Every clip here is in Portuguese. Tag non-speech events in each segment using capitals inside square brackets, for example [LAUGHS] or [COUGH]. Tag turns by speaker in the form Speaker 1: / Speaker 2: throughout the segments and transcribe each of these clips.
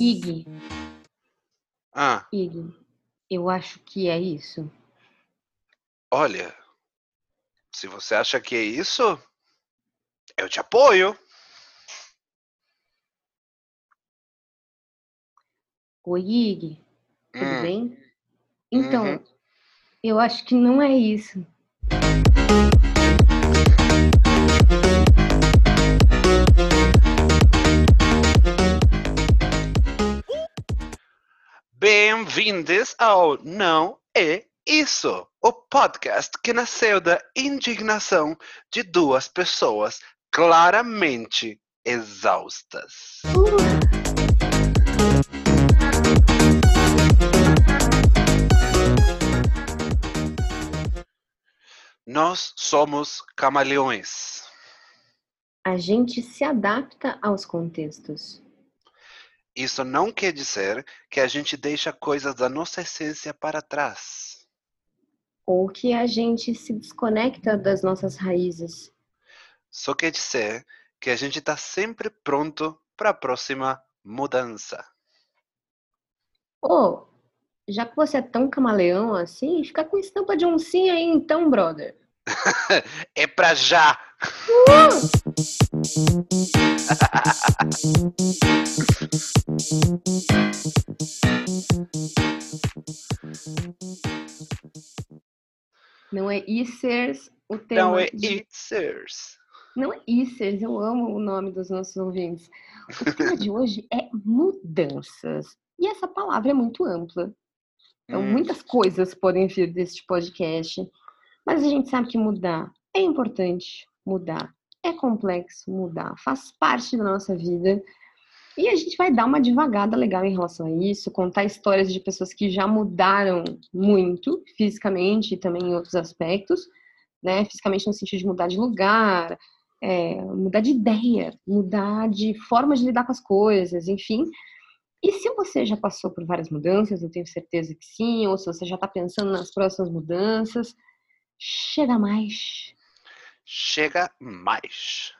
Speaker 1: Ig,
Speaker 2: Ah,
Speaker 1: Ig, eu acho que é isso.
Speaker 2: olha, se você acha que é isso, eu te apoio.
Speaker 1: Oi, Ig, tudo
Speaker 2: Hum,
Speaker 1: bem? Então,
Speaker 2: uhum.
Speaker 1: eu acho que não é isso.
Speaker 2: Bem-vindos ao Não é Isso, o podcast que nasceu da indignação de duas pessoas claramente exaustas.
Speaker 1: Uh,
Speaker 2: Nós somos camaleões.
Speaker 1: a gente se adapta aos contextos.
Speaker 2: Isso não quer dizer que a gente deixa coisas da nossa essência para trás.
Speaker 1: Ou que a gente se desconecta das nossas raízes.
Speaker 2: Só quer dizer que a gente está sempre pronto para a próxima mudança.
Speaker 1: Ô, já que você é tão camaleão assim, fica com estampa de oncinha aí então, brother. [LAUGHS]
Speaker 2: É pra já! [LAUGHS]
Speaker 1: Não é Icers o tema
Speaker 2: Não é
Speaker 1: de... Não é Icers, eu amo o nome dos nossos ouvintes. O tema de hoje é mudanças. E essa palavra é muito ampla. Então,
Speaker 2: Hum,
Speaker 1: muitas coisas podem vir deste podcast. Mas a gente sabe que mudar é importante, mudar é complexo, mudar faz parte da nossa vida. E a gente vai dar uma devagada legal em relação a isso, contar histórias de pessoas que já mudaram muito, fisicamente e também em outros aspectos, né? Fisicamente no sentido de mudar de lugar, é, mudar de ideia, mudar de forma de lidar com as coisas, enfim. E se você já passou por várias mudanças, eu tenho certeza que sim, ou se você já está pensando nas próximas mudanças, chega mais.
Speaker 2: chega mais.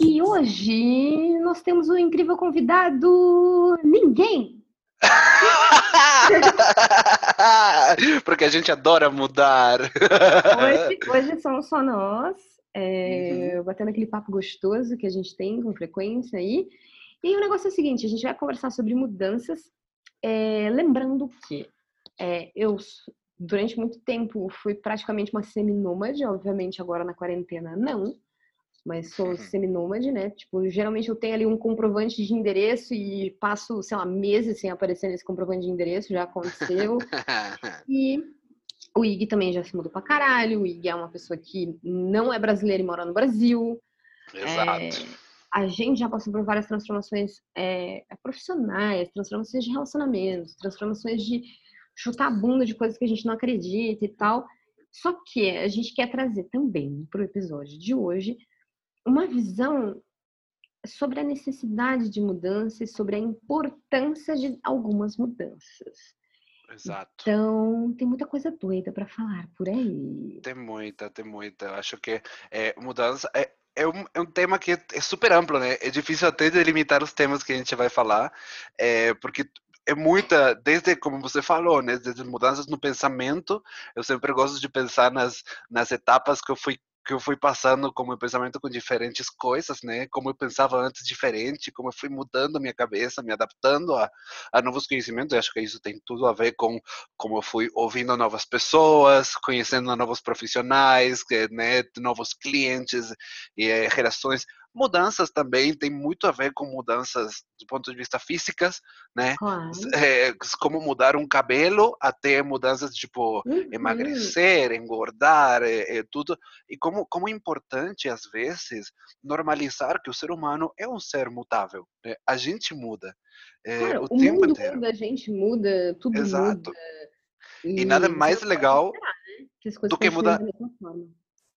Speaker 1: E hoje nós temos um incrível convidado, ninguém. [LAUGHS]
Speaker 2: Porque a gente adora mudar.
Speaker 1: Hoje, hoje somos só nós,
Speaker 2: Uhum.
Speaker 1: é, batendo aquele papo gostoso que a gente tem com frequência aí. E o negócio é o seguinte: a gente vai conversar sobre mudanças, é, lembrando que é, eu, durante muito tempo, fui praticamente uma seminômade, obviamente agora na quarentena não, mas sou
Speaker 2: Uhum.
Speaker 1: seminômade, né? Tipo, geralmente eu tenho ali um comprovante de endereço e passo, sei lá, meses sem aparecer nesse comprovante de endereço, já aconteceu. [LAUGHS] E o Ig também já se mudou pra caralho. O Ig é uma pessoa que não é brasileira e mora no Brasil.
Speaker 2: Exato.
Speaker 1: A gente já passou por várias transformações é, profissionais, transformações de relacionamentos, transformações de chutar a bunda de coisas que a gente não acredita e tal. Só que a gente quer trazer também para o episódio de hoje uma visão sobre a necessidade de mudança e sobre a importância de algumas mudanças.
Speaker 2: Exato.
Speaker 1: Então, tem muita coisa doida para falar por aí.
Speaker 2: Tem muita, tem muita. Eu acho que é, mudança é, é, um, é um tema que é super amplo, né? É difícil até delimitar os temas que a gente vai falar, é, porque é muita, desde como você falou, né? Desde mudanças no pensamento. Eu sempre gosto de pensar nas, nas etapas que eu fui que eu fui passando como pensamento com diferentes coisas, né? Como eu pensava antes diferente, como eu fui mudando minha cabeça, me adaptando a, a novos conhecimentos. Eu acho que isso tem tudo a ver com como eu fui ouvindo novas pessoas, conhecendo novos profissionais, né, novos clientes e eh, relações. Mudanças também tem muito a ver com mudanças do ponto de vista físicas, né?
Speaker 1: Claro.
Speaker 2: Eh, como mudar um cabelo até mudanças tipo
Speaker 1: Uhum.
Speaker 2: emagrecer, engordar, eh, eh, tudo. E como, como é importante, às vezes, normalizar que o ser humano é um ser mutável. né? A gente muda eh,
Speaker 1: Claro,
Speaker 2: o
Speaker 1: o
Speaker 2: tempo
Speaker 1: mundo
Speaker 2: inteiro.
Speaker 1: muda, a gente muda, tudo
Speaker 2: Exato.
Speaker 1: muda.
Speaker 2: E nada
Speaker 1: você
Speaker 2: mais legal
Speaker 1: esperar, né, que
Speaker 2: do que mudar.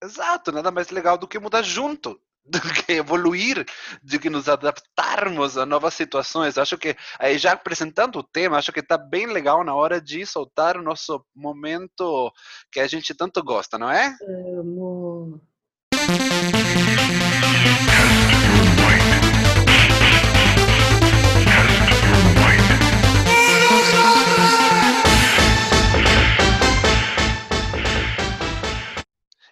Speaker 2: Exato, nada mais legal do que mudar junto, do [LAUGHS] que evoluir, do que nos adaptarmos a novas situações. Acho que, aí já apresentando o tema, acho que está bem legal na hora de soltar o nosso momento que a gente tanto gosta, não é?
Speaker 1: Amo.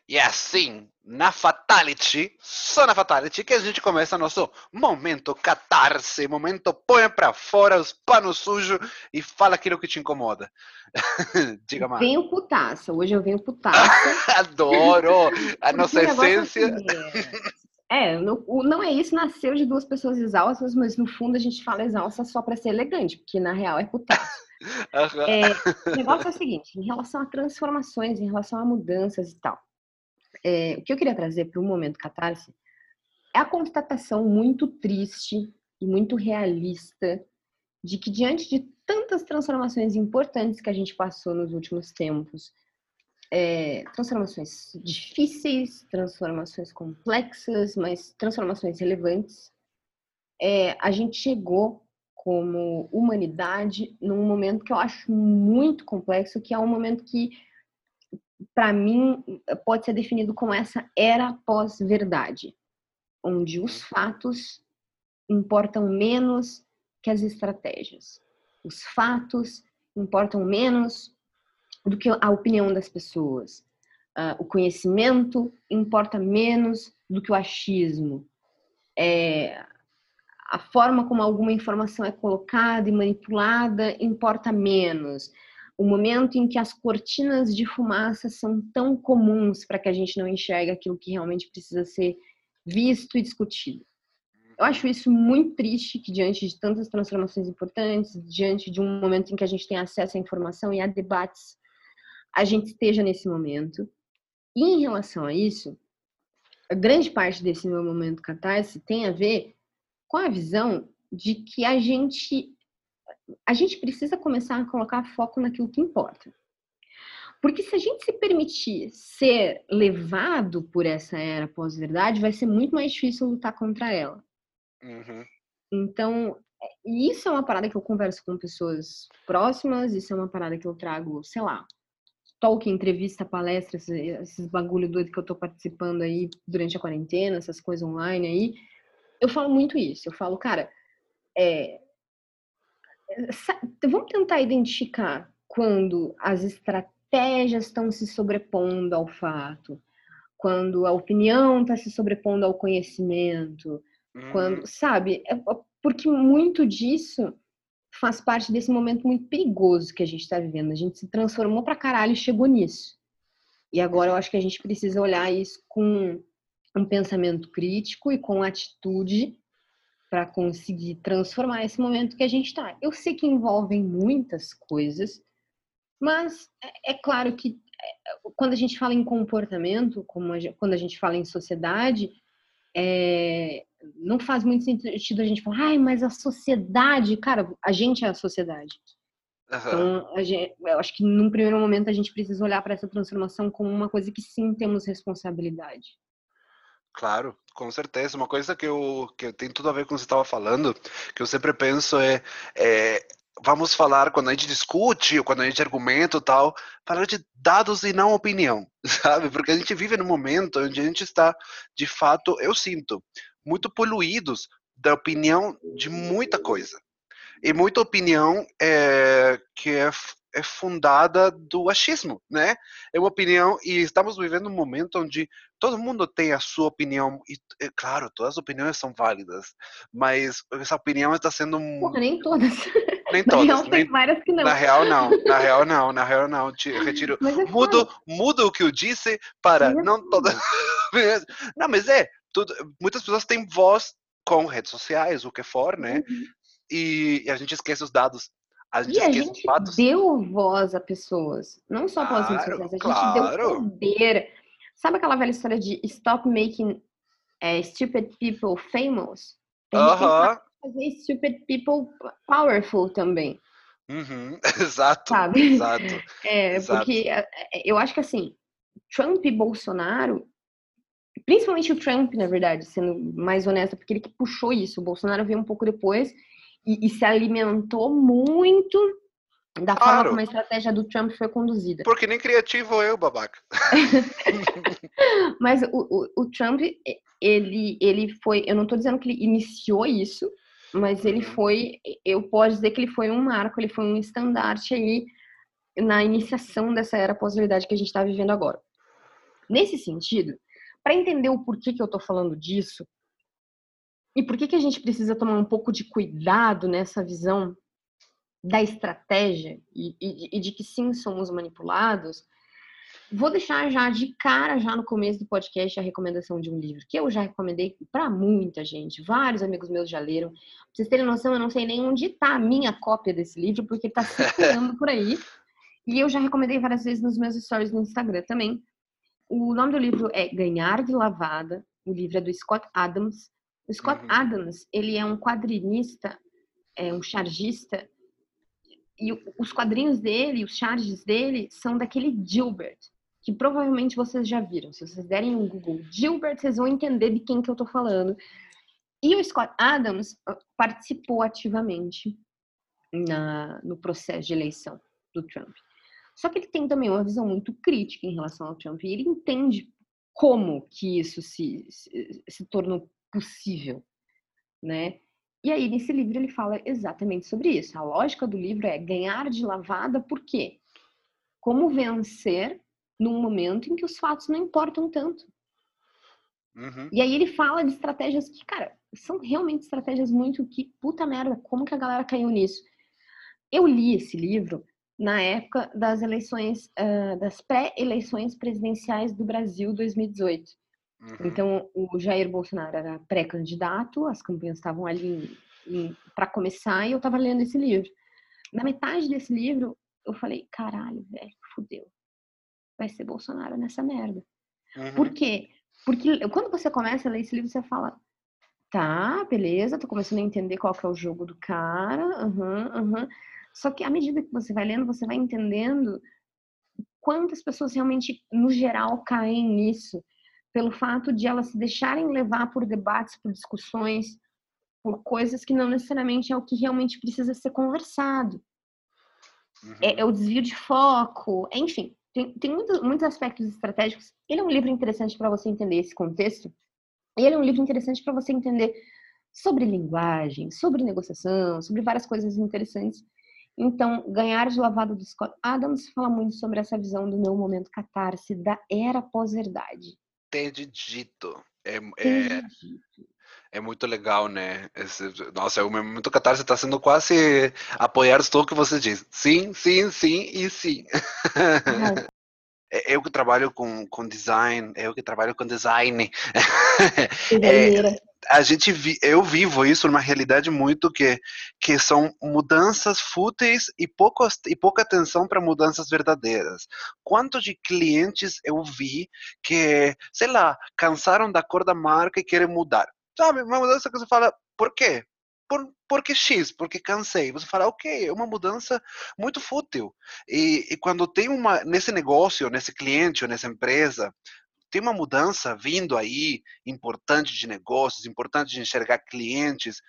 Speaker 2: E é assim, na Fatality, só na Fatality, que a gente começa nosso momento catarse, momento põe pra fora os panos sujos e fala aquilo que te incomoda. [LAUGHS] Diga mais.
Speaker 1: Venho putaça, hoje eu venho putaça. [LAUGHS]
Speaker 2: Adoro! A nossa essência.
Speaker 1: assim, É, é, não, não é isso, nasceu de duas pessoas exaustas, mas no fundo a gente fala exausta só pra ser elegante, porque na real é putaça. [LAUGHS] É, o negócio é o seguinte, em relação a transformações, em relação a mudanças e tal. É, o que eu queria trazer para o momento catarse é a constatação muito triste e muito realista de que diante de tantas transformações importantes que a gente passou nos últimos tempos, é, transformações difíceis, transformações complexas, mas transformações relevantes, é, a gente chegou como humanidade num momento que eu acho muito complexo, que é um momento que, para mim, pode ser definido como essa era pós-verdade, onde os fatos importam menos que as estratégias. Os fatos importam menos do que a opinião das pessoas. Ah, o conhecimento importa menos do que o achismo. É, a forma como alguma informação é colocada e manipulada importa menos. O momento em que as cortinas de fumaça são tão comuns para que a gente não enxergue aquilo que realmente precisa ser visto e discutido. Eu acho isso muito triste que diante de tantas transformações importantes, diante de um momento em que a gente tem acesso à informação e a debates, a gente esteja nesse momento. E em relação a isso, a grande parte desse meu momento catarse tem a ver com a visão de que a gente a gente precisa começar a colocar foco naquilo que importa. Porque se a gente se permitir ser levado por essa era pós-verdade, vai ser muito mais difícil lutar contra ela.
Speaker 2: Uhum.
Speaker 1: Então, e isso é uma parada que eu converso com pessoas próximas, isso é uma parada que eu trago, sei lá, talk, entrevista, palestra, esses, esses bagulho doido que eu tô participando aí durante a quarentena, essas coisas online aí. Eu falo muito isso. Eu falo, cara, é, vamos tentar identificar quando as estratégias estão se sobrepondo ao fato, quando a opinião está se sobrepondo ao conhecimento,
Speaker 2: Uhum.
Speaker 1: quando, sabe? É porque muito disso faz parte desse momento muito perigoso que a gente está vivendo. A gente se transformou pra caralho e chegou nisso. E agora eu acho que a gente precisa olhar isso com um pensamento crítico e com atitude para conseguir transformar esse momento que a gente está. Eu sei que envolvem muitas coisas, mas é, é claro que é, quando a gente fala em comportamento, como a gente- quando a gente fala em sociedade, é, não faz muito sentido a gente falar, ai, mas a sociedade, cara, a gente é a sociedade.
Speaker 2: Aham.
Speaker 1: Então, a gente, eu acho que num primeiro momento a gente precisa olhar para essa transformação como uma coisa que sim temos responsabilidade.
Speaker 2: Claro, com certeza. Uma coisa que eu que tem tudo a ver com o que você estava falando, que eu sempre penso é, é, vamos falar quando a gente discute, quando a gente argumenta e tal, falar de dados e não opinião, [LAUGHS] sabe? Porque a gente vive num momento onde a gente está, de fato, eu sinto, muito poluídos da opinião de muita coisa. E muita opinião é, que é, é fundada do achismo, né? É uma opinião, e estamos vivendo um momento onde todo mundo tem a sua opinião, e é claro, todas as opiniões são válidas, mas essa opinião está sendo
Speaker 1: Porra, nem todas. [LAUGHS]
Speaker 2: nem [LAUGHS]
Speaker 1: Na real,
Speaker 2: todas,
Speaker 1: tem
Speaker 2: nem,
Speaker 1: várias que não.
Speaker 2: na real não, na real não, na real não, Te- retiro,
Speaker 1: é
Speaker 2: mudo, mudo o que eu disse para
Speaker 1: é
Speaker 2: não todas, [LAUGHS] não, mas é, tudo, muitas pessoas têm voz com redes sociais, o que for, né?
Speaker 1: Uhum.
Speaker 2: E, a gente esquece os dados, a gente
Speaker 1: E a gente deu voz a pessoas, não só pelas redes
Speaker 2: Claro,
Speaker 1: sociais, a gente deu
Speaker 2: claro.
Speaker 1: poder. Sabe aquela velha história de stop making eh, stupid people famous? A gente tem que
Speaker 2: Aham,
Speaker 1: fazer stupid people powerful também,
Speaker 2: uhum, [LAUGHS] exato,
Speaker 1: sabe?
Speaker 2: exato. [LAUGHS]
Speaker 1: É,
Speaker 2: Exato.
Speaker 1: porque eh, eu acho que assim, Trump e Bolsonaro principalmente o Trump, na verdade, sendo mais honesta, porque ele que puxou isso. O Bolsonaro veio um pouco depois e, e se alimentou muito da claro. forma como a estratégia do Trump foi conduzida.
Speaker 2: Porque nem criativo eu, babaca. [LAUGHS]
Speaker 1: Mas o, o, o, Trump, ele, ele foi, eu não estou dizendo que ele iniciou isso, mas ele uhum. foi, eu posso dizer que ele foi um marco, ele foi um estandarte aí na iniciação dessa era pós-verdade que a gente está vivendo agora. Nesse sentido, para entender o porquê que eu estou falando disso e por que que a gente precisa tomar um pouco de cuidado nessa visão da estratégia e, e, e de que sim somos manipulados, vou deixar já de cara, já no começo do podcast, a recomendação de um livro que eu já recomendei para muita gente. Vários amigos meus já leram. Pra vocês terem noção, eu não sei nem onde está a minha cópia desse livro, porque está circulando por aí. E eu já recomendei várias vezes nos meus stories no Instagram também. O nome do livro é Ganhar de Lavada. O livro é do Scott Adams. O Scott uhum. Adams, ele é um quadrinista, é um chargista e os quadrinhos dele, os charges dele, são daquele Gilbert, que provavelmente vocês já viram. Se vocês derem um Google Gilbert, vocês vão entender de quem que eu tô falando. E o Scott Adams ah, participou ativamente na, no processo de eleição do Trump. Só que ele tem também uma visão muito crítica em relação ao Trump. E ele entende como que isso se, se, se tornou possível, né? E aí, nesse livro, ele fala exatamente sobre isso. A lógica do livro é ganhar de lavada, por quê? Como vencer num momento em que os fatos não importam tanto. Uhum. E aí ele fala de estratégias que, cara, são realmente estratégias muito que, puta merda, como que a galera caiu nisso? Eu li esse livro na época das eleições, uh, das pré-eleições presidenciais do Brasil 2018. Uhum. Então, o Jair Bolsonaro era pré-candidato, as campanhas estavam ali para começar e eu estava lendo esse livro. Na metade desse livro, eu falei: caralho, velho, fudeu. Vai ser Bolsonaro nessa merda. Uhum. Por quê? Porque quando você começa a ler esse livro, você fala: tá, beleza, tô começando a entender qual que é o jogo do cara, uhum. Uhum. Só que à medida que você vai lendo, você vai entendendo quantas pessoas realmente, no geral, caem nisso pelo fato de elas se deixarem levar por debates, por discussões, por coisas que não necessariamente é o que realmente precisa ser conversado. Uhum. É, é, o desvio de foco, enfim, tem, tem muito, muitos aspectos estratégicos. Ele é um livro interessante para você entender esse contexto, ele é um livro interessante para você entender sobre linguagem, sobre negociação, sobre várias coisas interessantes. Então, Ganhar de Lavado do Scott Adams fala muito sobre essa visão do meu momento catarse da era pós-verdade
Speaker 2: ter dito. É, é, é, muito legal, né? Esse, nossa, o meu momento catarse está sendo quase apoiar tudo que você diz. Sim, sim, sim e sim. Uhum. [LAUGHS] eu que trabalho com, com design, eu que trabalho com design. [LAUGHS] é, a gente vi, eu vivo isso numa realidade muito que que são mudanças fúteis e pouco e pouca atenção para mudanças verdadeiras. Quanto de clientes eu vi que, sei lá, cansaram da cor da marca e querem mudar? Sabe, uma mudança que você fala, por quê? Por, porque X, porque cansei. Você fala, ok, é uma mudança muito fútil. E, e quando tem uma, nesse negócio, nesse cliente ou nessa empresa, tem uma mudança vindo aí, importante de negócios, importante de enxergar clientes.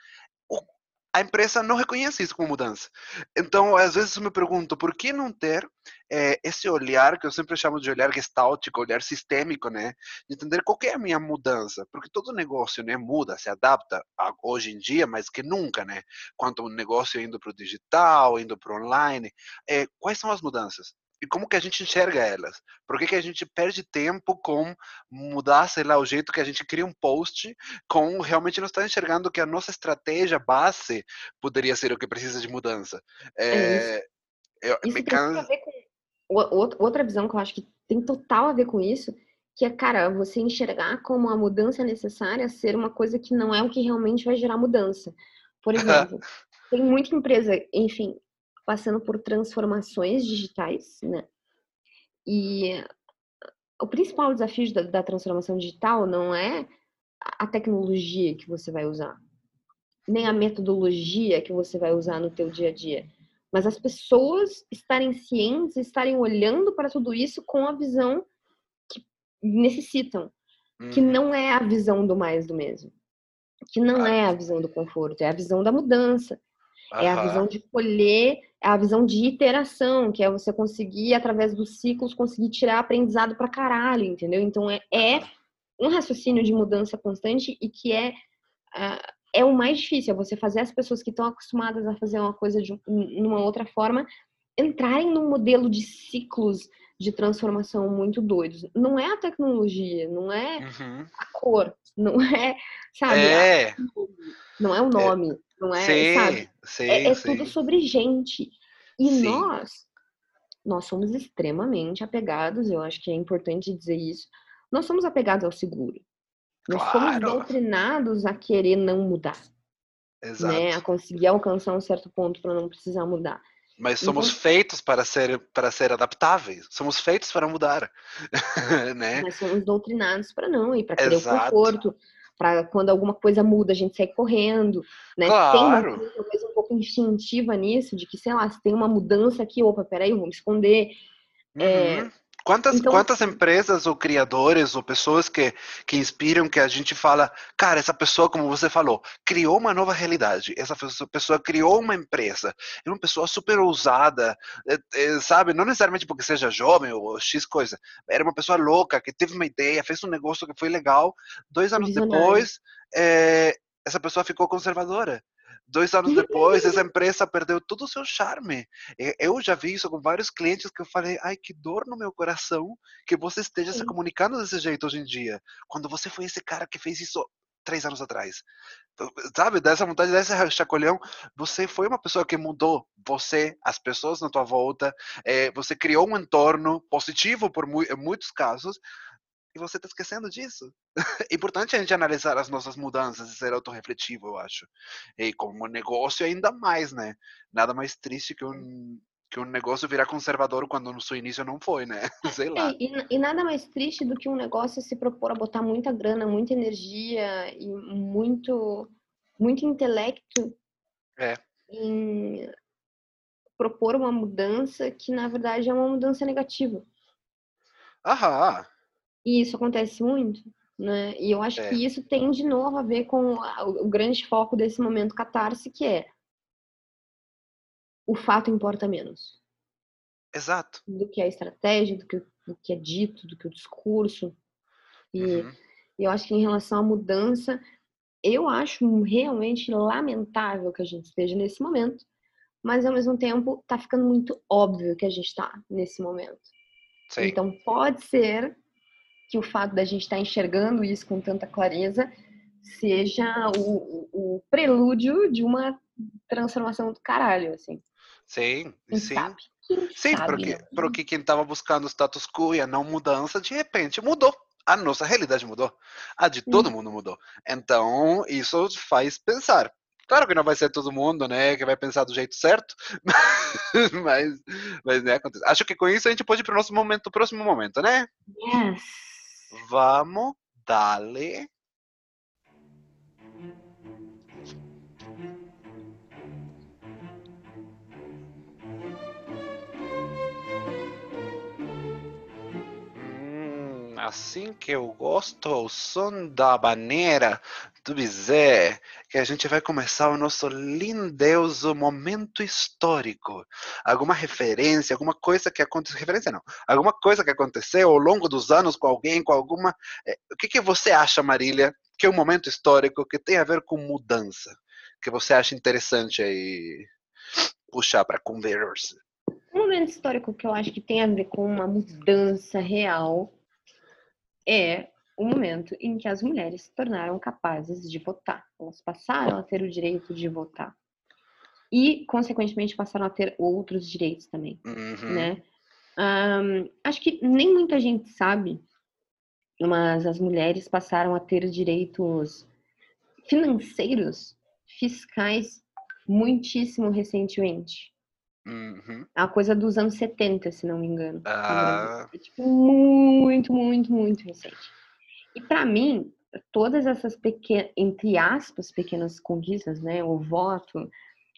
Speaker 2: A empresa não reconhece isso como mudança. Então, às vezes eu me pergunto, por que não ter é, esse olhar, que eu sempre chamo de olhar gestáltico, olhar sistêmico, né? De entender qual é a minha mudança. Porque todo negócio né, muda, se adapta a, hoje em dia, mais que nunca, né? Quanto um negócio indo para o digital, indo para o online. É, quais são as mudanças? E como que a gente enxerga elas. Por que, que a gente perde tempo com mudar, sei lá, o jeito que a gente cria um post, com realmente não estar enxergando que a nossa estratégia base poderia ser o que precisa de mudança. É,
Speaker 1: é isso. Eu, me can... a ver com outra visão que eu acho que tem total a ver com isso, que é, cara, você enxergar como a mudança necessária ser uma coisa que não é o que realmente vai gerar mudança. Por [LAUGHS] exemplo, tem muita empresa, enfim, passando por transformações digitais, né? E o principal desafio da, da transformação digital não é a tecnologia que você vai usar, nem a metodologia que você vai usar no teu dia a dia, mas as pessoas estarem cientes, estarem olhando para tudo isso com a visão que necessitam. que
Speaker 2: Uhum.
Speaker 1: não é a visão do mais do mesmo. Que não é a visão do conforto, é a visão da mudança. É a visão
Speaker 2: Aham.
Speaker 1: de colher, é a visão de iteração, que é você conseguir, através dos ciclos, conseguir tirar aprendizado pra caralho, entendeu? Então é, é
Speaker 2: Aham.
Speaker 1: um raciocínio de mudança constante e que é, ah, é o mais difícil, é você fazer as pessoas que estão acostumadas a fazer uma coisa de um- numa outra forma entrarem num modelo de ciclos de transformação muito doidos. Não é a tecnologia, não é
Speaker 2: Uhum.
Speaker 1: a cor, não é, sabe, a-
Speaker 2: É,
Speaker 1: não é o nome, não é, sabe?
Speaker 2: sim, sim,
Speaker 1: É, é
Speaker 2: sim.
Speaker 1: tudo sobre gente. E
Speaker 2: Sim.
Speaker 1: nós, nós somos extremamente apegados, eu acho que é importante dizer isso. Nós somos apegados ao seguro. Nós somos
Speaker 2: Claro.
Speaker 1: doutrinados a querer não mudar, né? A
Speaker 2: Exato.
Speaker 1: conseguir alcançar um certo ponto para não precisar mudar.
Speaker 2: Mas somos
Speaker 1: Então-
Speaker 2: feitos para ser para ser adaptáveis. Somos feitos para mudar, [LAUGHS] né?
Speaker 1: Nós somos doutrinados para não, e para querer
Speaker 2: Exato.
Speaker 1: o conforto, para quando alguma coisa muda a gente sair correndo, né? Tem uma
Speaker 2: Claro.
Speaker 1: coisa um pouco instintiva nisso, de que, sei lá, se tem uma mudança aqui, opa, peraí, eu vou me esconder. É,
Speaker 2: Uhum. Quantas,
Speaker 1: então,
Speaker 2: quantas empresas ou criadores ou pessoas que, que inspiram que a gente fala, cara, essa pessoa, como você falou, criou uma nova realidade, essa pessoa, criou uma empresa, é uma pessoa super ousada, é, é, sabe? Não necessariamente porque seja jovem ou X coisa, era uma pessoa louca que teve uma ideia, fez um negócio que foi legal, dois anos depois, é, essa pessoa ficou conservadora. Dois anos depois, essa empresa perdeu todo o seu charme. Eu já vi isso com vários clientes que eu falei, ai, que dor no meu coração que você esteja se
Speaker 1: Sim.
Speaker 2: comunicando desse jeito hoje em dia, quando você foi esse cara que fez isso três anos atrás. Então, Sabe, dessa vontade, desse chacoalhão, você foi uma pessoa que mudou você, as pessoas na tua volta, eh, você criou um entorno positivo por em muitos casos, e você está esquecendo disso. [LAUGHS] É importante a gente analisar as nossas mudanças e ser autorrefletivo, eu acho. E como negócio ainda mais, né? Nada mais triste que um que um negócio virar conservador quando no seu início não foi, né? [LAUGHS] Sei lá.
Speaker 1: É, e, e nada mais triste do que um negócio se propor a botar muita grana, muita energia e muito, muito intelecto
Speaker 2: É.
Speaker 1: em propor uma mudança que, na verdade, é uma mudança negativa.
Speaker 2: Aham.
Speaker 1: E isso acontece muito, né? E eu acho
Speaker 2: É.
Speaker 1: que isso tem de novo a ver com o, grande foco desse momento catarse, que é o fato importa menos
Speaker 2: Exato.
Speaker 1: do que a estratégia, do que, do que é dito, do que o discurso. E
Speaker 2: Uhum.
Speaker 1: eu acho que em relação à mudança, eu acho realmente lamentável que a gente esteja nesse momento, mas ao mesmo tempo tá ficando muito óbvio que a gente está nesse momento.
Speaker 2: Sim.
Speaker 1: Então pode ser que o fato da gente estar enxergando isso com tanta clareza seja o, o- o prelúdio de uma transformação do caralho, assim.
Speaker 2: Sim,
Speaker 1: Quem
Speaker 2: sim.
Speaker 1: sabe? Quem
Speaker 2: Sim,
Speaker 1: sabe,
Speaker 2: porque,
Speaker 1: né?
Speaker 2: porque quem estava buscando o status quo e a não mudança, de repente mudou. A nossa realidade mudou. A de todo
Speaker 1: Hum.
Speaker 2: mundo mudou. Então, isso faz pensar. Claro que não vai ser todo mundo, né, que vai pensar do jeito certo, [LAUGHS] mas, mas né, acontece. Acho que com isso a gente pode ir para o nosso momento, próximo momento, né?
Speaker 1: Yes.
Speaker 2: Vamos, dale. Hum, assim que eu gosto, o som da baneira do Bizé, que a gente vai começar o nosso lindeuso momento histórico. Alguma referência, alguma coisa que aconteceu, referência não, alguma coisa que aconteceu ao longo dos anos com alguém, com alguma... eh, O que, que você acha, Marília, que é um momento histórico que tem a ver com mudança? Que você acha interessante aí puxar para conversa?
Speaker 1: Um momento histórico que eu acho que tem a ver com uma mudança real é o momento em que as mulheres se tornaram capazes de votar. Elas passaram a ter o direito de votar. E, consequentemente, passaram a ter outros direitos também,
Speaker 2: Uhum.
Speaker 1: né? Ahn, acho que nem muita gente sabe, mas as mulheres passaram a ter direitos financeiros, fiscais, muitíssimo recentemente.
Speaker 2: Uhum.
Speaker 1: Uma coisa dos anos 70, se não me engano.
Speaker 2: Ah,
Speaker 1: É, tipo, muito, muito, muito recente. E para mim, todas essas pequenas, entre aspas, pequenas conquistas, né, o voto,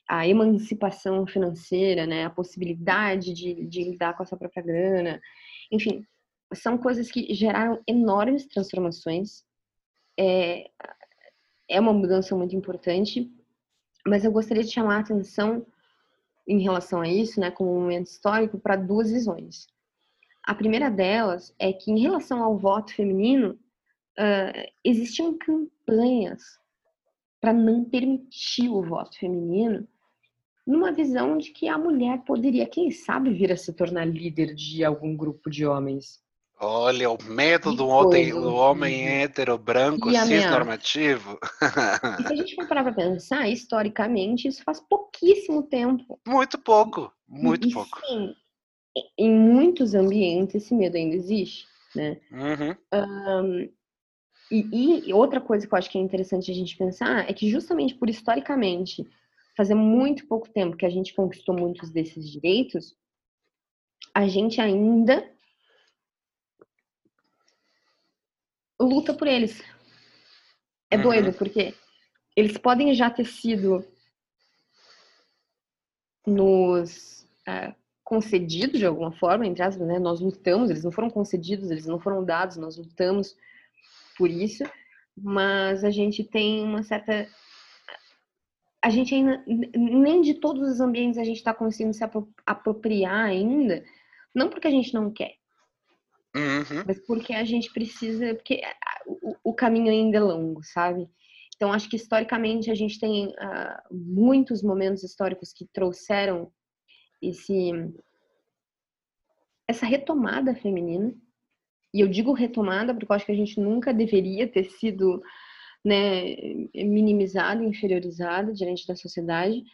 Speaker 1: a emancipação financeira, né, a possibilidade de, de lidar com a sua própria grana, enfim, são coisas que geraram enormes transformações. É, é uma mudança muito importante, mas eu gostaria de chamar a atenção em relação a isso, né, como um momento histórico, para duas visões. A primeira delas é que, em relação ao voto feminino, uh, existiam campanhas para não permitir o voto feminino, numa visão de que a mulher poderia, quem sabe, vir a se tornar líder de algum grupo de homens.
Speaker 2: Olha, o medo do homem, do homem hétero, branco, cisnormativo.
Speaker 1: E se a gente [LAUGHS] for parar para pensar, historicamente, isso faz pouquíssimo tempo.
Speaker 2: Muito pouco, muito
Speaker 1: e,
Speaker 2: pouco.
Speaker 1: Sim, em muitos ambientes esse medo ainda existe, né?
Speaker 2: Uhum.
Speaker 1: Um, e, e, outra coisa que eu acho que é interessante a gente pensar é que justamente por historicamente fazer muito pouco tempo que a gente conquistou muitos desses direitos, a gente ainda luta por eles. É uhum. doido, porque eles podem já ter sido nos é, concedidos de alguma forma, entre aspas, né? Nós lutamos, eles não foram concedidos, eles não foram dados, nós lutamos por isso, mas a gente tem uma certa. A gente ainda. Nem de todos os ambientes a gente está conseguindo se apropriar ainda, não porque a gente não quer,
Speaker 2: Uhum.
Speaker 1: Mas porque a gente precisa, porque o, caminho ainda é longo, sabe? Então, acho que historicamente a gente tem uh, muitos momentos históricos que trouxeram esse, essa retomada feminina. E eu digo retomada porque eu acho que a gente nunca deveria ter sido né, minimizada, inferiorizada diante da sociedade,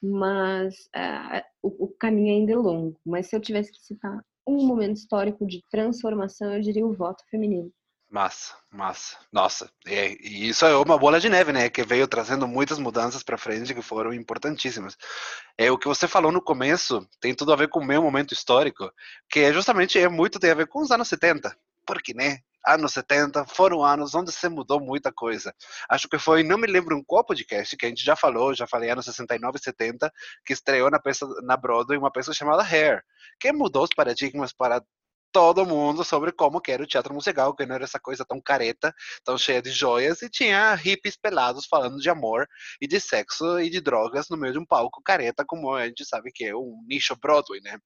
Speaker 1: mas uh, o, o caminho ainda é longo. Mas se eu tivesse que citar um momento histórico de transformação, eu diria o voto feminino.
Speaker 2: Massa, massa. Nossa, é, e isso é uma bola de neve, né? Que veio trazendo muitas mudanças para frente que foram importantíssimas. É o que você falou no começo tem tudo a ver com o meu momento histórico, que é justamente é muito tem a ver com os anos 70. Porque, né? anos 70 foram anos onde se mudou muita coisa. Acho que foi, não me lembro em qual podcast, que a gente já falou, já falei anos 69 e 70, que estreou na, peça, na Broadway uma peça chamada Hair, que mudou os paradigmas para todo mundo sobre como que era o teatro musical, que não era essa coisa tão careta, tão cheia de joias, e tinha hippies pelados falando de amor e de sexo e de drogas no meio de um palco careta, como a gente sabe que é um nicho Broadway, né?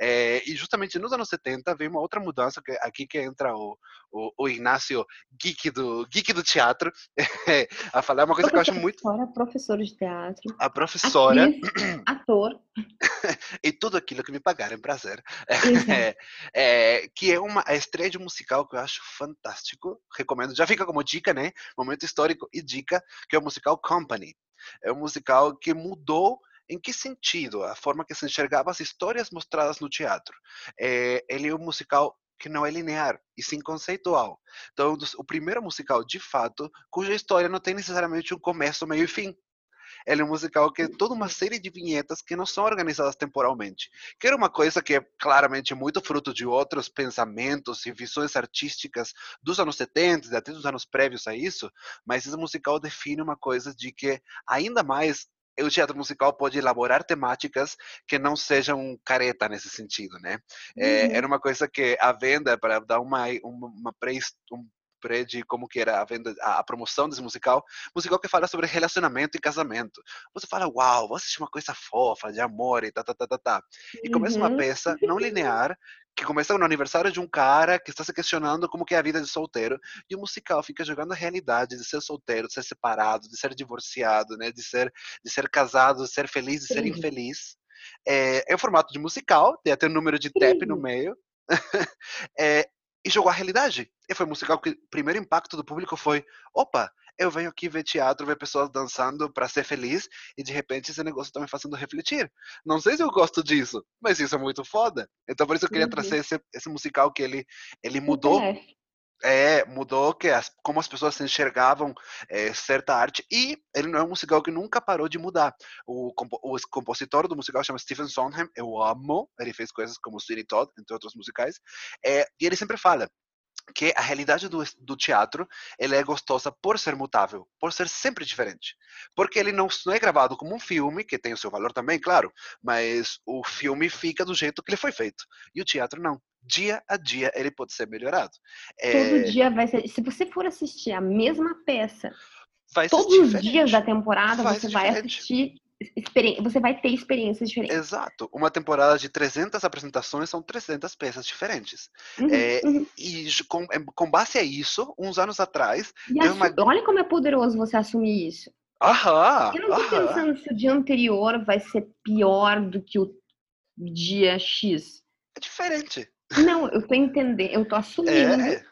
Speaker 2: É, e justamente nos anos 70 veio uma outra mudança, que, aqui que entra o, o, o Ignacio geek do, geek do teatro, [LAUGHS] a falar uma coisa que eu acho muito...
Speaker 1: Professora, professor de teatro.
Speaker 2: A professora...
Speaker 1: Atriz, ator. [LAUGHS]
Speaker 2: e tudo aquilo que me pagaram, prazer. [LAUGHS] É, é, é, que é uma a estreia de um musical que eu acho fantástico, recomendo. Já fica como dica, né? Momento histórico e dica, que é o musical Company. É um musical que mudou em que sentido? A forma que se enxergava as histórias mostradas no teatro. É, ele é um musical que não é linear, e sim conceitual. Então, o primeiro musical, de fato, cuja história não tem necessariamente um começo, meio e fim. Ele é um musical que é toda uma série de vinhetas que não são organizadas temporalmente. Que era uma coisa que é claramente muito fruto de outros pensamentos e visões artísticas dos anos 70 e até dos anos prévios a isso, mas esse musical define uma coisa de que ainda mais o teatro musical pode elaborar temáticas que não sejam careta nesse sentido, né? É, uhum. era uma coisa que a venda, para dar uma, uma, uma pré, um de como que era a venda, a, promoção desse musical, musical que fala sobre relacionamento e casamento. Você fala, uau, você assiste uma coisa fofa, de amor e tá, tá, tá, tá, tá. E começa uhum. uma peça não linear, que começa no aniversário de um cara que está se questionando como que é a vida de solteiro, e o musical fica jogando a realidade de ser solteiro, de ser separado, de ser divorciado, né, de ser, de ser casado, de ser feliz, de ser Sim. infeliz. É, é um formato de musical, tem até um número de tap no meio. [LAUGHS] é, e jogou a realidade. E foi um musical que o primeiro impacto do público foi: opa, eu venho aqui ver teatro, ver pessoas dançando para ser feliz e de repente esse negócio está me fazendo refletir. Não sei se eu gosto disso, mas isso é muito foda. Então por isso eu queria uhum. trazer esse, esse musical que ele, ele mudou. É, mudou que as, como as pessoas enxergavam é, certa arte e ele não é um musical que nunca parou de mudar. O, o compositor do musical chama Stephen Sondheim, eu amo, ele fez coisas como Sweeney Todd, entre outros musicais, é, e ele sempre fala que a realidade do, do teatro ele é gostosa por ser mutável, por ser sempre diferente. Porque ele não, não é gravado como um filme, que tem o seu valor também, claro, mas o filme fica do jeito que ele foi feito. E o teatro não dia a dia ele pode ser melhorado.
Speaker 1: Todo dia vai ser. Se você for assistir a mesma peça todos os
Speaker 2: diferente.
Speaker 1: dias da temporada, você
Speaker 2: ser
Speaker 1: vai
Speaker 2: diferente.
Speaker 1: assistir. Você vai ter experiências diferentes.
Speaker 2: Exato. Uma temporada de 300 apresentações são 300 peças diferentes.
Speaker 1: Uhum,
Speaker 2: É,
Speaker 1: uhum.
Speaker 2: E com, em- com base a isso, uns anos atrás, uma-
Speaker 1: Olha como é poderoso você assumir isso.
Speaker 2: aham,
Speaker 1: Eu não
Speaker 2: aham,
Speaker 1: pensando se o dia anterior vai ser pior do que o dia X.
Speaker 2: é diferente.
Speaker 1: Não, eu tô entendendo, eu tô assumindo
Speaker 2: É,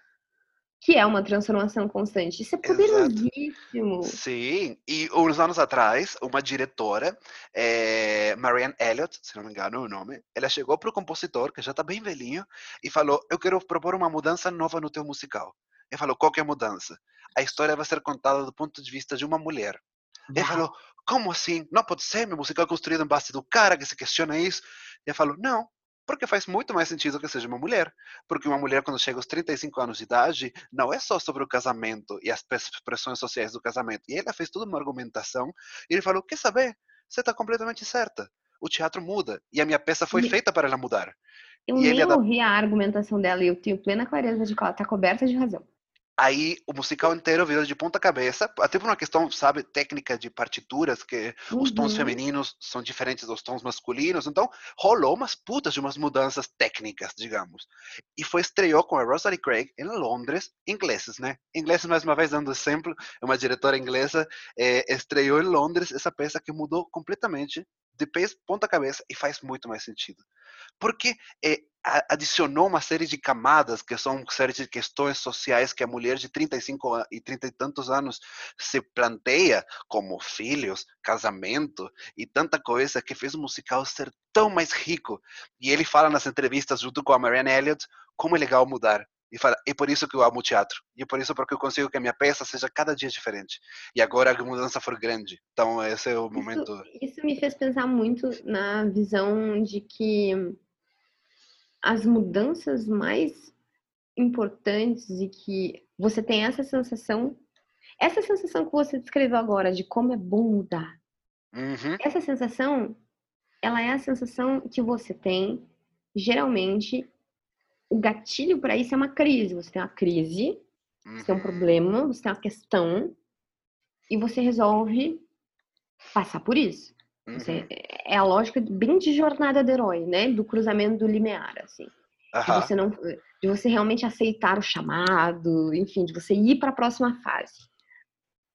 Speaker 1: que é uma transformação constante. Isso é
Speaker 2: Exato.
Speaker 1: poderosíssimo.
Speaker 2: sim. E uns anos atrás, uma diretora, eh, Marianne Elliott, se não me engano o nome, ela chegou pro compositor, que já tá bem velhinho, e falou: Eu quero propor uma mudança nova no teu musical. Ele falou: Qual que é a mudança? A história vai ser contada do ponto de vista de uma mulher. Ele falou, como assim? Não pode ser, meu musical é construído em base do cara que se questiona isso. Ele falou, não, porque faz muito mais sentido que seja uma mulher. Porque uma mulher, quando chega aos 35 anos de idade, não é só sobre o casamento e as pres- pressões sociais do casamento. E ela fez toda uma argumentação, e ele falou, quer saber? Você está completamente certa. O teatro muda, e a minha peça foi feita para ela mudar.
Speaker 1: Eu
Speaker 2: E ele
Speaker 1: nem
Speaker 2: da-
Speaker 1: ouvi a argumentação dela e eu tenho plena clareza de que ela tá coberta de razão.
Speaker 2: Aí o musical inteiro virou de ponta cabeça, até por uma questão, sabe, técnica de partituras, que os tons
Speaker 1: Uhum.
Speaker 2: femininos são diferentes dos tons masculinos, então rolou umas putas de umas mudanças técnicas, digamos. E foi estreou com a Rosalie Craig em Londres, ingleses, né? Ingleses, mais uma vez, dando exemplo, é uma diretora inglesa, eh, estreou em Londres essa peça que mudou completamente de pés, ponta cabeça e faz muito mais sentido. Porque a- adicionou uma série de camadas que são uma série de questões sociais que a mulher de 35 a- e 30 e tantos anos se planteia, como filhos, casamento e tanta coisa que fez o musical ser tão mais rico. E ele fala nas entrevistas junto com a Marianne Elliott como é legal mudar. E fala, é por isso que eu amo teatro. E é por isso porque eu consigo que a minha peça seja cada dia diferente. E agora a mudança for grande. Então esse é o momento.
Speaker 1: Isso, isso me fez pensar muito na visão de que as mudanças mais importantes e que você tem essa sensação, essa sensação que você descreveu agora de como é bom mudar.
Speaker 2: Uhum,
Speaker 1: Essa sensação, ela é a sensação que você tem, geralmente, o gatilho para isso é uma crise. Você tem uma crise, você tem um
Speaker 2: uhum.
Speaker 1: problema, você tem uma questão, e você resolve passar por isso. Você-
Speaker 2: Uhum.
Speaker 1: é a lógica bem de jornada do herói, né? Do cruzamento do limiar, assim. De
Speaker 2: Aham,
Speaker 1: você não, de você realmente aceitar o chamado, enfim, de você ir para a próxima fase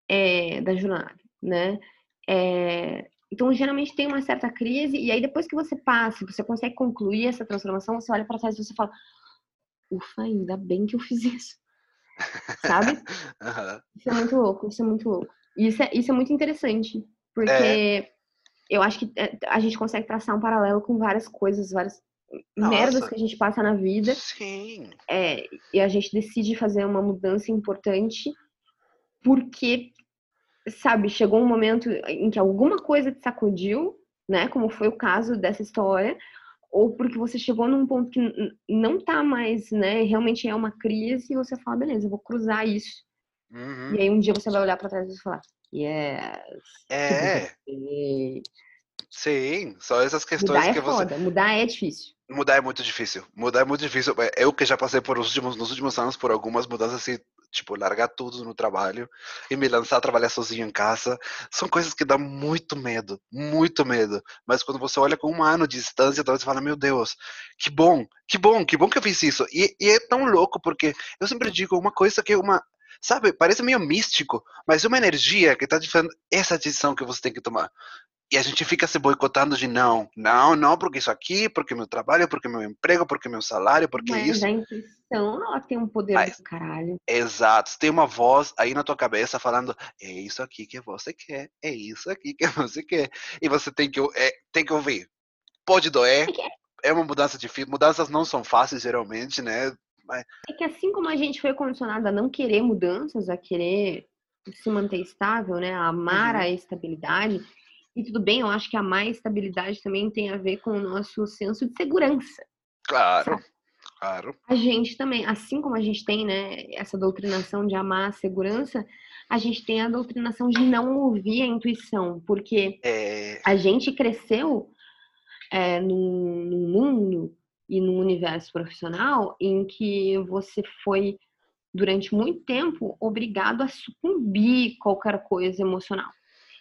Speaker 1: é, da jornada, né? É, então, geralmente tem uma certa crise e aí depois que você passa, você consegue concluir essa transformação, você olha para trás e você fala, ufa, ainda bem que eu fiz isso, sabe? [LAUGHS]
Speaker 2: aham.
Speaker 1: Isso é muito louco, isso é muito louco. E isso é, isso é muito interessante, porque eu acho que é, a gente consegue traçar um paralelo com várias coisas, várias merdas
Speaker 2: Nossa.
Speaker 1: que a gente passa na vida,
Speaker 2: Sim.
Speaker 1: é, e a gente decide fazer uma mudança importante porque, sabe, chegou um momento em que alguma coisa te sacudiu, né, como foi o caso dessa história, ou porque você chegou num ponto que não tá mais, né, realmente é uma crise e você fala, beleza, eu vou cruzar isso.
Speaker 2: Uhum.
Speaker 1: E aí um dia você vai olhar pra trás e falar, yes,
Speaker 2: É, [LAUGHS] sim, só essas questões
Speaker 1: Mudar é
Speaker 2: que você.
Speaker 1: foda, mudar é difícil.
Speaker 2: Mudar é muito difícil. Mudar é muito difícil. É, Eu que já passei por os últimos, nos últimos anos por algumas mudanças assim, tipo, largar tudo no trabalho e me lançar a trabalhar sozinho em casa, são coisas que dão muito medo, muito medo. Mas quando você olha com um ano de distância, talvez você fala, meu Deus, que bom, que bom, que bom que eu fiz isso. E, e é tão louco porque eu sempre digo uma coisa que é uma, sabe, parece meio místico, mas é uma energia que está dizendo essa decisão que você tem que tomar. E a gente fica se boicotando de não, não, não, porque isso aqui, porque meu trabalho, porque meu emprego, porque meu salário, porque
Speaker 1: Mas
Speaker 2: isso.
Speaker 1: a intuição, ela tem um poder
Speaker 2: Mas-
Speaker 1: do caralho.
Speaker 2: Exato. Tem uma voz aí na tua cabeça falando, é isso aqui que você quer, é isso aqui que [LAUGHS] você quer. E você tem que, é, tem que ouvir. Pode doer,
Speaker 1: É que-
Speaker 2: é uma mudança difícil. Mudanças não são fáceis, geralmente, né?
Speaker 1: É que assim como a gente foi condicionado a não querer mudanças, a querer se manter estável, né? A amar
Speaker 2: Uhum.
Speaker 1: a estabilidade. E tudo bem, eu acho que a estabilidade também tem a ver com o nosso senso de segurança.
Speaker 2: Claro, claro.
Speaker 1: A gente também, assim como a gente tem, né, essa doutrinação de amar a segurança, a gente tem a doutrinação de não ouvir a intuição, porque
Speaker 2: É,
Speaker 1: a gente cresceu é, num, num mundo e num universo profissional em que você foi durante muito tempo obrigado a sucumbir qualquer coisa emocional.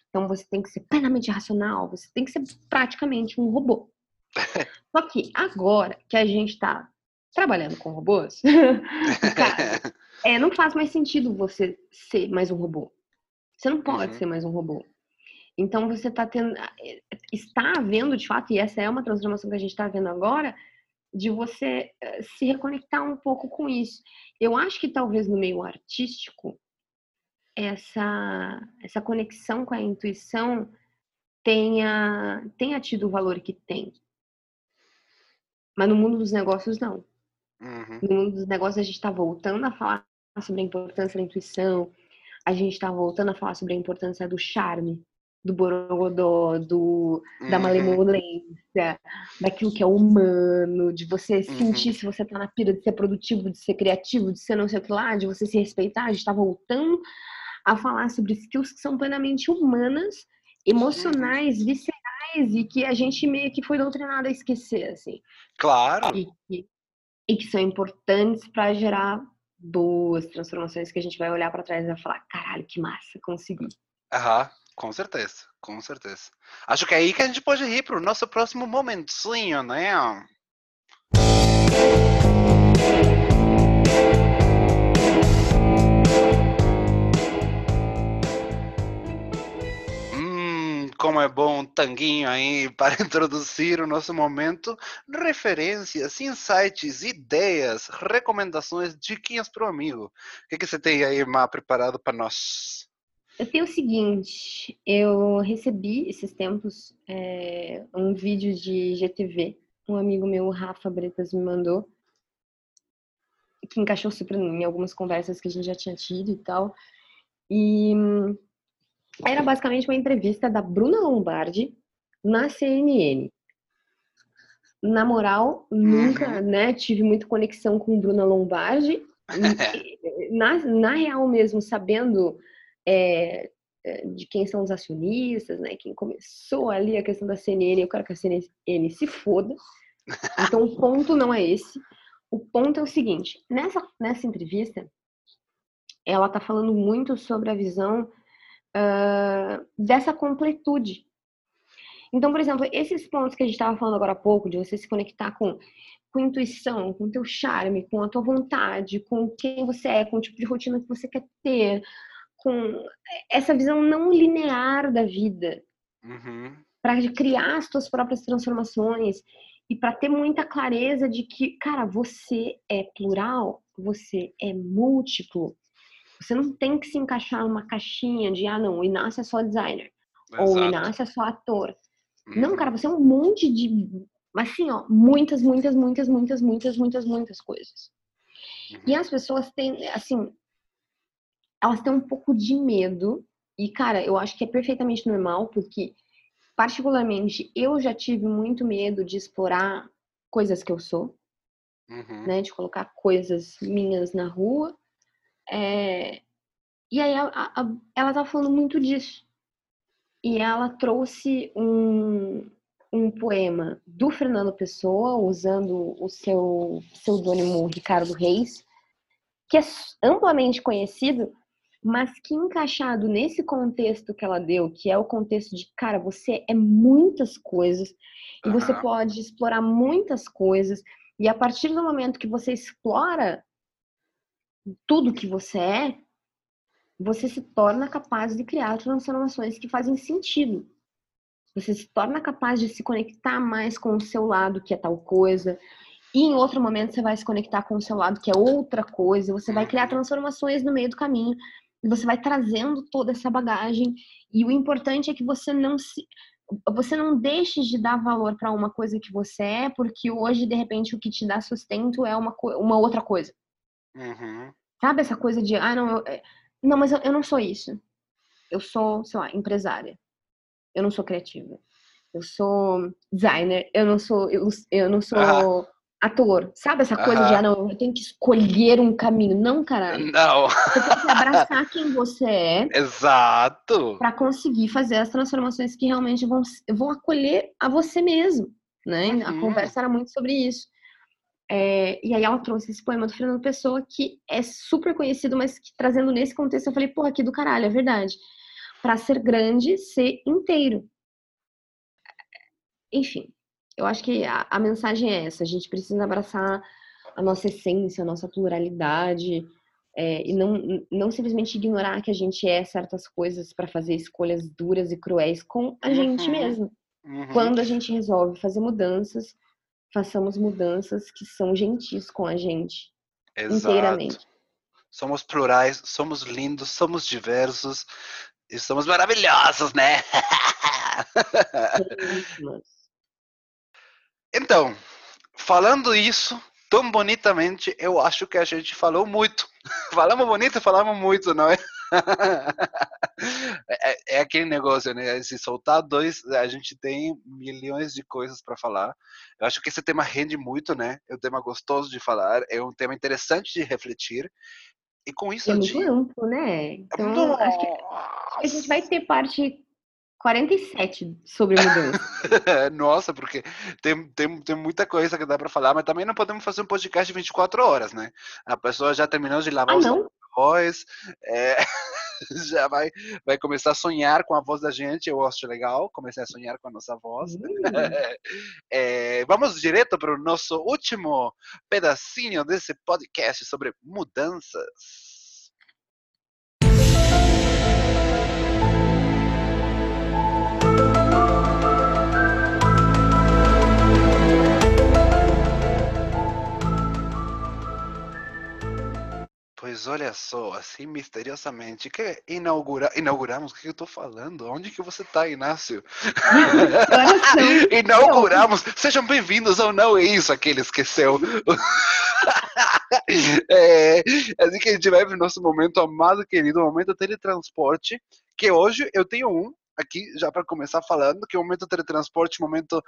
Speaker 1: Então você tem que ser plenamente racional, você tem que ser praticamente um robô. [LAUGHS] Só que agora que a gente está trabalhando com robôs, [LAUGHS] cara, [LAUGHS] é, não faz mais sentido você ser mais um robô. Você não pode uhum. ser mais um robô. Então você está tendo, está havendo de fato, e essa é uma transformação que a gente está vendo agora, de você eh, se reconectar um pouco com isso. Eu acho que talvez no meio artístico essa essa conexão com a intuição tenha tenha tido o valor que tem. Mas no mundo dos negócios não. Uhum. No mundo dos negócios a gente está voltando a falar sobre a importância da intuição, a gente está voltando a falar sobre a importância do charme, do borogodó, do, da uhum. malemolência, daquilo que é humano, de você uhum. sentir se você tá na pira de ser produtivo, de ser criativo, de ser não sei o que lá, de você se respeitar. A gente tá voltando a falar sobre skills que são plenamente humanas, emocionais, uhum. viscerais e que a gente meio que foi doutrinado a esquecer, assim.
Speaker 2: Claro.
Speaker 1: E, e, e que são importantes para gerar boas transformações que a gente vai olhar para trás e vai falar, caralho, que massa, consegui.
Speaker 2: Aham. Com certeza, com certeza. Acho que é aí que a gente pode ir para o nosso próximo momentinho, né? Como é bom um tanguinho aí [LAUGHS] para introduzir o nosso momento. Referências, insights, ideias, recomendações, diquinhas para o amigo. O que, que você tem aí, Má, preparado para nós?
Speaker 1: Eu tenho o seguinte, eu recebi esses tempos é, um vídeo de GTV, um amigo meu, Rafa Bretas, me mandou, que encaixou super em algumas conversas que a gente já tinha tido e tal. E era basicamente uma entrevista da Bruna Lombardi na CNN. Na moral, nunca uhum. né, tive muita conexão com Bruna Lombardi. [LAUGHS] na, na real mesmo, sabendo é, de quem são os acionistas, né? Quem começou ali a questão da CNN, eu quero que a CNN se foda. Então o ponto não é esse. O ponto é o seguinte: nessa, nessa entrevista, ela está falando muito sobre a visão uh, dessa completude. Então, por exemplo, esses pontos que a gente estava falando agora há pouco, de você se conectar com, com intuição, com teu charme, com a tua vontade, com quem você é, com o tipo de rotina que você quer ter, com essa visão não linear da vida, uhum. para criar as suas próprias transformações e para ter muita clareza de que, cara, você é plural, você é múltiplo. Você não tem que se encaixar numa caixinha de, ah, não, o Inácio é só designer, Exato. ou o Inácio é só ator. Uhum. Não, cara, você é um monte de, assim, ó, muitas, muitas, muitas, muitas, muitas, muitas, muitas coisas. Uhum. E as pessoas têm, assim, elas têm um pouco de medo. E, cara, eu acho que é perfeitamente normal, porque, particularmente, eu já tive muito medo de explorar coisas que eu sou, uhum. né? De colocar coisas minhas na rua. É... E aí, a, a, ela tá falando muito disso. E ela trouxe um, um poema do Fernando Pessoa, usando o seu pseudônimo Ricardo Reis, que é amplamente conhecido mas que encaixado nesse contexto que ela deu, que é o contexto de, cara, você é muitas coisas e você pode explorar muitas coisas, e a partir do momento que você explora tudo que você é, você se torna capaz de criar transformações que fazem sentido. Você se torna capaz de se conectar mais com o seu lado, que é tal coisa, e em outro momento você vai se conectar com o seu lado, que é outra coisa, você vai criar transformações no meio do caminho e você vai trazendo toda essa bagagem. E o importante é que você não se você não deixe de dar valor para uma coisa que você é, porque hoje, de repente, o que te dá sustento é uma, uma outra coisa. Uhum. Sabe essa coisa de, ah, não, eu, é, não, mas eu, eu não sou isso. Eu sou, sei lá, empresária. Eu não sou criativa. Eu sou designer. Eu não sou, eu, eu não sou ah ator. Sabe essa coisa de, ah, não, eu tenho que escolher um caminho. Não, caralho.
Speaker 2: Não.
Speaker 1: Você tem que abraçar quem você é. [LAUGHS]
Speaker 2: Exato.
Speaker 1: Para conseguir fazer as transformações que realmente vão, vão acolher a você mesmo, né? Uhum. A conversa era muito sobre isso. É, e aí ela trouxe esse poema do Fernando Pessoa, que é super conhecido, mas que trazendo nesse contexto, eu falei, porra, aqui do caralho, é verdade. Para ser grande, ser inteiro. Enfim, eu acho que a, a, mensagem é essa: a gente precisa abraçar a nossa essência, a nossa pluralidade, é, e não, não simplesmente ignorar que a gente é certas coisas para fazer escolhas duras e cruéis com a gente uhum. mesmo. Uhum. Quando a gente resolve fazer mudanças, façamos mudanças que são gentis com a gente. Exato. Inteiramente.
Speaker 2: Somos plurais, somos lindos, somos diversos e somos maravilhosos, né? então, falando isso tão bonitamente, eu acho que a gente falou muito. [LAUGHS] Falamos bonito, falamos muito, não é? [LAUGHS] é, é, aquele negócio, né? Se soltar dois, a gente tem milhões de coisas para falar. Eu acho que esse tema rende muito, né? É um tema gostoso de falar, é um tema interessante de refletir. E com isso.
Speaker 1: É muito te... amplo, né? Então, Nossa. acho que a gente vai ter parte 47 sobre mudança. [LAUGHS]
Speaker 2: Nossa, porque tem, tem, tem muita coisa que dá para falar, mas também não podemos fazer um podcast de 24 horas, né? A pessoa já terminou de lavar
Speaker 1: ah,
Speaker 2: os voz, é, [LAUGHS] [LAUGHS] já vai, vai começar a sonhar com a voz da gente, eu acho legal, comecei a sonhar com a nossa voz. Uhum. [LAUGHS] É, vamos direto para o nosso último pedacinho desse podcast sobre mudanças. Pois olha só, assim misteriosamente, que inaugura, inauguramos, o que eu tô falando? Onde que você tá, Inácio? [LAUGHS] inauguramos, sejam bem-vindos ao Não É Isso, aquele esqueceu. [LAUGHS] é, assim que a gente vai para o nosso momento amado, querido, momento teletransporte, que hoje eu tenho um, aqui já para começar falando que o momento teletransporte, momento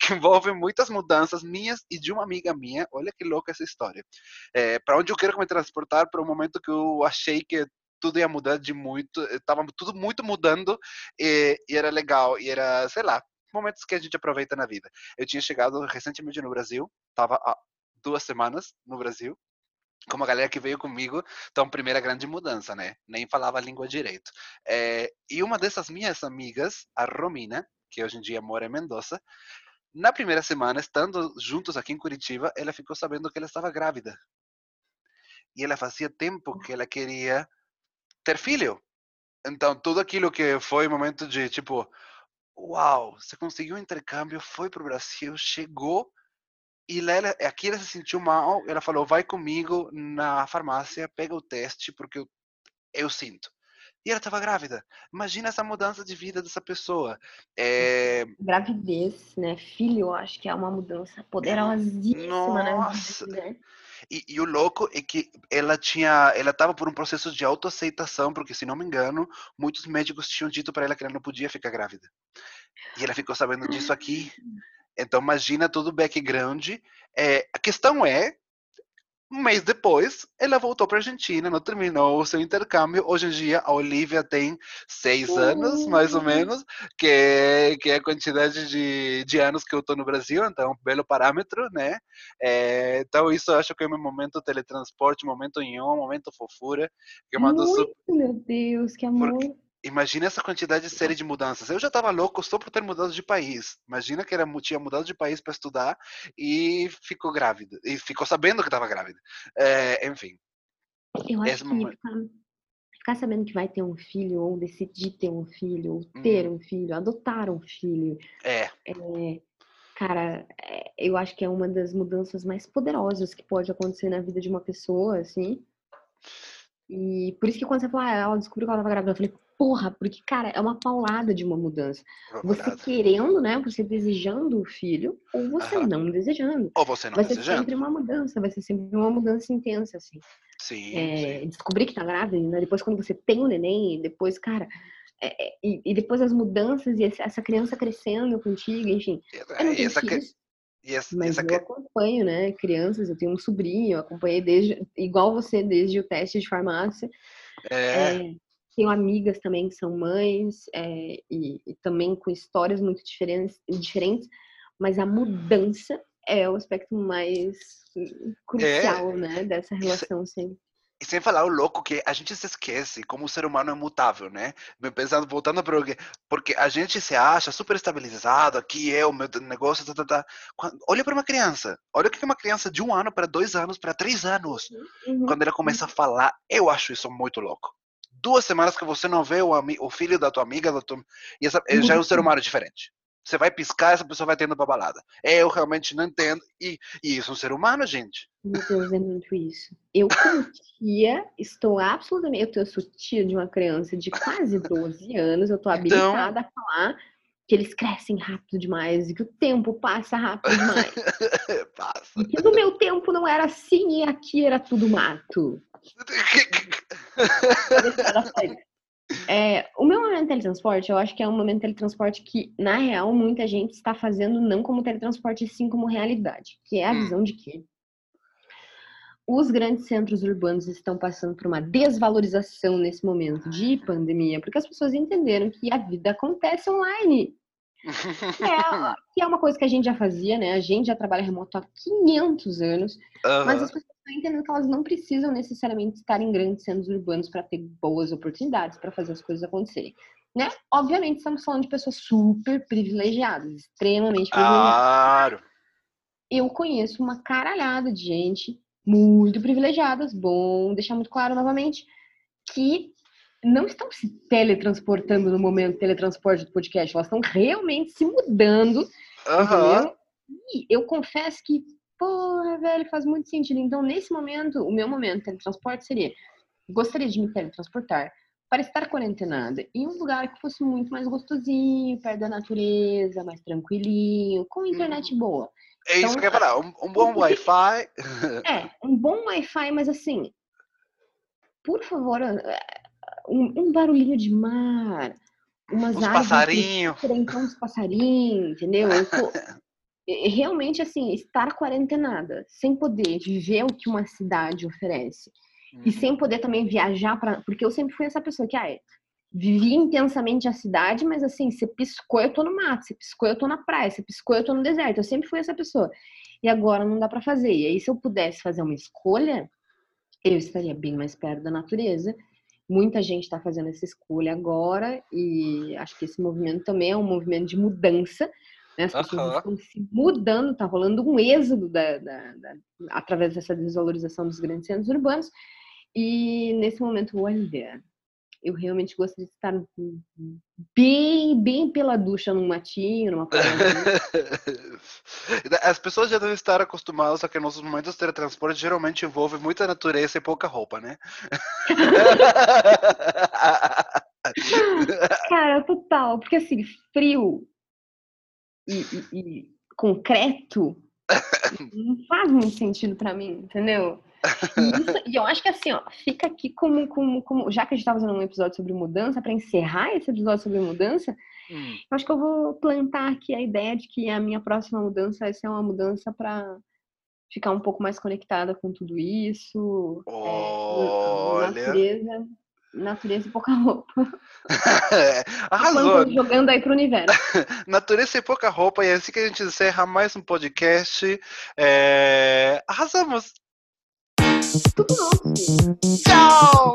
Speaker 2: que envolve muitas mudanças minhas e de uma amiga minha. Olha que louca essa história. É, para onde eu quero me transportar para um momento que eu achei que tudo ia mudar de muito, estava tudo muito mudando e, e era legal e era, sei lá, momentos que a gente aproveita na vida. Eu tinha chegado recentemente no Brasil, estava há duas semanas no Brasil como a galera que veio comigo, então, primeira grande mudança, né? Nem falava a língua direito. É, e uma dessas minhas amigas, a Romina, que hoje em dia mora em Mendoza, na primeira semana, estando juntos aqui em Curitiba, ela ficou sabendo que ela estava grávida. E ela fazia tempo que ela queria ter filho. Então, tudo aquilo que foi momento de tipo, uau, você conseguiu um intercâmbio, foi para o Brasil, chegou e ela, aqui ela se sentiu mal, ela falou, vai comigo na farmácia, pega o teste, porque eu, eu sinto. E ela estava grávida. Imagina essa mudança de vida dessa pessoa. É...
Speaker 1: Gravidez, né? Filho, eu acho que é uma mudança poderosíssima Nossa. na vida, né?
Speaker 2: E, e, o louco é que ela tinha, ela estava por um processo de autoaceitação, porque se não me engano, muitos médicos tinham dito para ela que ela não podia ficar grávida. E ela ficou sabendo disso aqui. Então, imagina todo o background. É, a questão é, um mês depois, ela voltou para a Argentina, não terminou o seu intercâmbio. Hoje em dia, a Olivia tem seis anos, mais ou menos, que, que é a quantidade de, de anos que eu estou no Brasil, então é um belo parâmetro, né? É, então, isso eu acho que é um momento teletransporte, momento um momento fofura.
Speaker 1: Que eu mando Muito, super... meu Deus, que amor. Porque
Speaker 2: Imagina essa quantidade de série de mudanças. Eu já estava louco só por ter mudado de país. Imagina que era, tinha mudado de país para estudar e ficou grávida. E ficou sabendo que estava grávida. É, enfim.
Speaker 1: Eu acho que ficar, ficar, sabendo que vai ter um filho, ou decidir ter um filho, ou ter hum. um filho, adotar um filho.
Speaker 2: É.
Speaker 1: é cara, é, eu acho que é uma das mudanças mais poderosas que pode acontecer na vida de uma pessoa, assim. E por isso que quando você falou, ah, ela descobriu que ela estava grávida, eu falei, porra, porque, cara, é uma paulada de uma mudança. Você querendo, né? Você desejando o filho, ou você uhum. não desejando.
Speaker 2: Ou você não
Speaker 1: vai
Speaker 2: desejando.
Speaker 1: Vai ser sempre uma mudança, vai ser sempre uma mudança intensa, assim.
Speaker 2: Sim,
Speaker 1: é,
Speaker 2: sim.
Speaker 1: Descobrir que tá grávida, né? Depois quando você tem o um neném, depois, cara... É, é, e, e, depois as mudanças e essa criança crescendo contigo, enfim. Eu não filhos, essa, mas essa... eu acompanho, né? Crianças, eu tenho um sobrinho, eu acompanhei desde... Igual você, desde o teste de farmácia.
Speaker 2: É...
Speaker 1: é tenho amigas também que são mães é, e, e, também com histórias muito diferentes, diferentes, mas a mudança é o aspecto mais crucial, é. né, dessa relação sempre.
Speaker 2: E sem falar o louco que a gente se esquece como o ser humano é mutável, né? Pensando, voltando para porque, porque a gente se acha super estabilizado, aqui é o meu negócio, tá, tá, tá. Quando, olha para uma criança, olha o que é uma criança de um ano para dois anos, para três anos. Uhum. Quando ela começa a falar, eu acho isso muito louco. Duas semanas que você não vê o, o filho da tua amiga, da tua, e essa, já é um ser [LAUGHS] humano diferente. Você vai piscar, essa pessoa vai tendo pra balada. É, eu realmente não entendo. E, e isso é um ser humano, gente.
Speaker 1: Meu Deus, é muito isso. Eu, como tia, estou absolutamente. Eu, sou tia de uma criança de quase 12 anos, eu estou habilitada então... a falar que eles crescem rápido demais e que o tempo passa rápido demais. [LAUGHS] passa. E que no meu tempo não era assim e aqui era tudo mato. [LAUGHS] É, o meu momento de teletransporte, eu acho que é um momento de teletransporte que, na real, muita gente está fazendo não como teletransporte, sim como realidade. Que é a hum. visão de que os grandes centros urbanos estão passando por uma desvalorização nesse momento de pandemia, porque as pessoas entenderam que a vida acontece online. É, [LAUGHS] que é uma coisa que a gente já fazia, né? A gente já trabalha remoto há 500 anos, uhum. mas as pessoas estão entendendo que elas não precisam necessariamente estar em grandes centros urbanos para ter boas oportunidades para fazer as coisas acontecerem. Né? Obviamente, estamos falando de pessoas super privilegiadas, extremamente privilegiadas. Claro! Eu conheço uma caralhada de gente muito privilegiadas, bom deixar muito claro novamente, que não estão se teletransportando no momento do teletransporte do podcast, elas estão realmente se mudando. Uhum. E eu confesso que, porra, velho, faz muito sentido. Então, nesse momento, o meu momento de teletransporte seria: gostaria de me teletransportar para estar quarentenada em um lugar que fosse muito mais gostosinho, perto da natureza, mais tranquilinho, com internet uhum. boa.
Speaker 2: É então, isso que eu ia falar, um, um bom Wi-Fi.
Speaker 1: É, um bom Wi-Fi, mas assim, por favor, um, um barulhinho de mar, umas
Speaker 2: uns passarinhos.
Speaker 1: Então, uns passarinhos, entendeu? Eu tô, realmente, assim, estar quarentenada, sem poder viver o que uma cidade oferece. Uhum. E sem poder também viajar para. Porque eu sempre fui essa pessoa que, ah, vivi intensamente a cidade, mas assim, você piscou, eu tô no mato, você piscou, eu tô na praia, você piscou, eu tô no deserto. Eu sempre fui essa pessoa. E agora não dá para fazer. E aí, se eu pudesse fazer uma escolha, eu estaria bem mais perto da natureza Muita gente está fazendo essa escolha agora e acho que esse movimento também é um movimento de mudança. Né? As pessoas uhum. estão se mudando, está rolando um êxodo da, da, da, através dessa desvalorização dos grandes centros urbanos. E nesse momento, olha, eu realmente gostaria de estar bem, bem pela ducha num matinho, numa [LAUGHS]
Speaker 2: As pessoas já devem estar acostumadas a que nossos momentos de teletransporte geralmente envolvem muita natureza e pouca roupa, né? [LAUGHS]
Speaker 1: Cara, total. Porque assim, frio e, e, e concreto [LAUGHS] não faz muito sentido para mim, entendeu? E, isso, e, eu acho que assim, ó, fica aqui como, como, como já que a gente tá fazendo um episódio sobre mudança, para encerrar esse episódio sobre mudança, hum. eu acho que eu vou plantar aqui a ideia de que a minha próxima mudança vai ser uma mudança para ficar um pouco mais conectada com tudo isso. É, Olha. É, natureza, natureza e pouca roupa. [LAUGHS]
Speaker 2: Arrasou.
Speaker 1: Jogando aí pro universo. [LAUGHS]
Speaker 2: natureza e pouca roupa, e é assim que a gente encerra mais um podcast. É... Arrasamos!
Speaker 1: Tudo nosso.
Speaker 2: Tchau!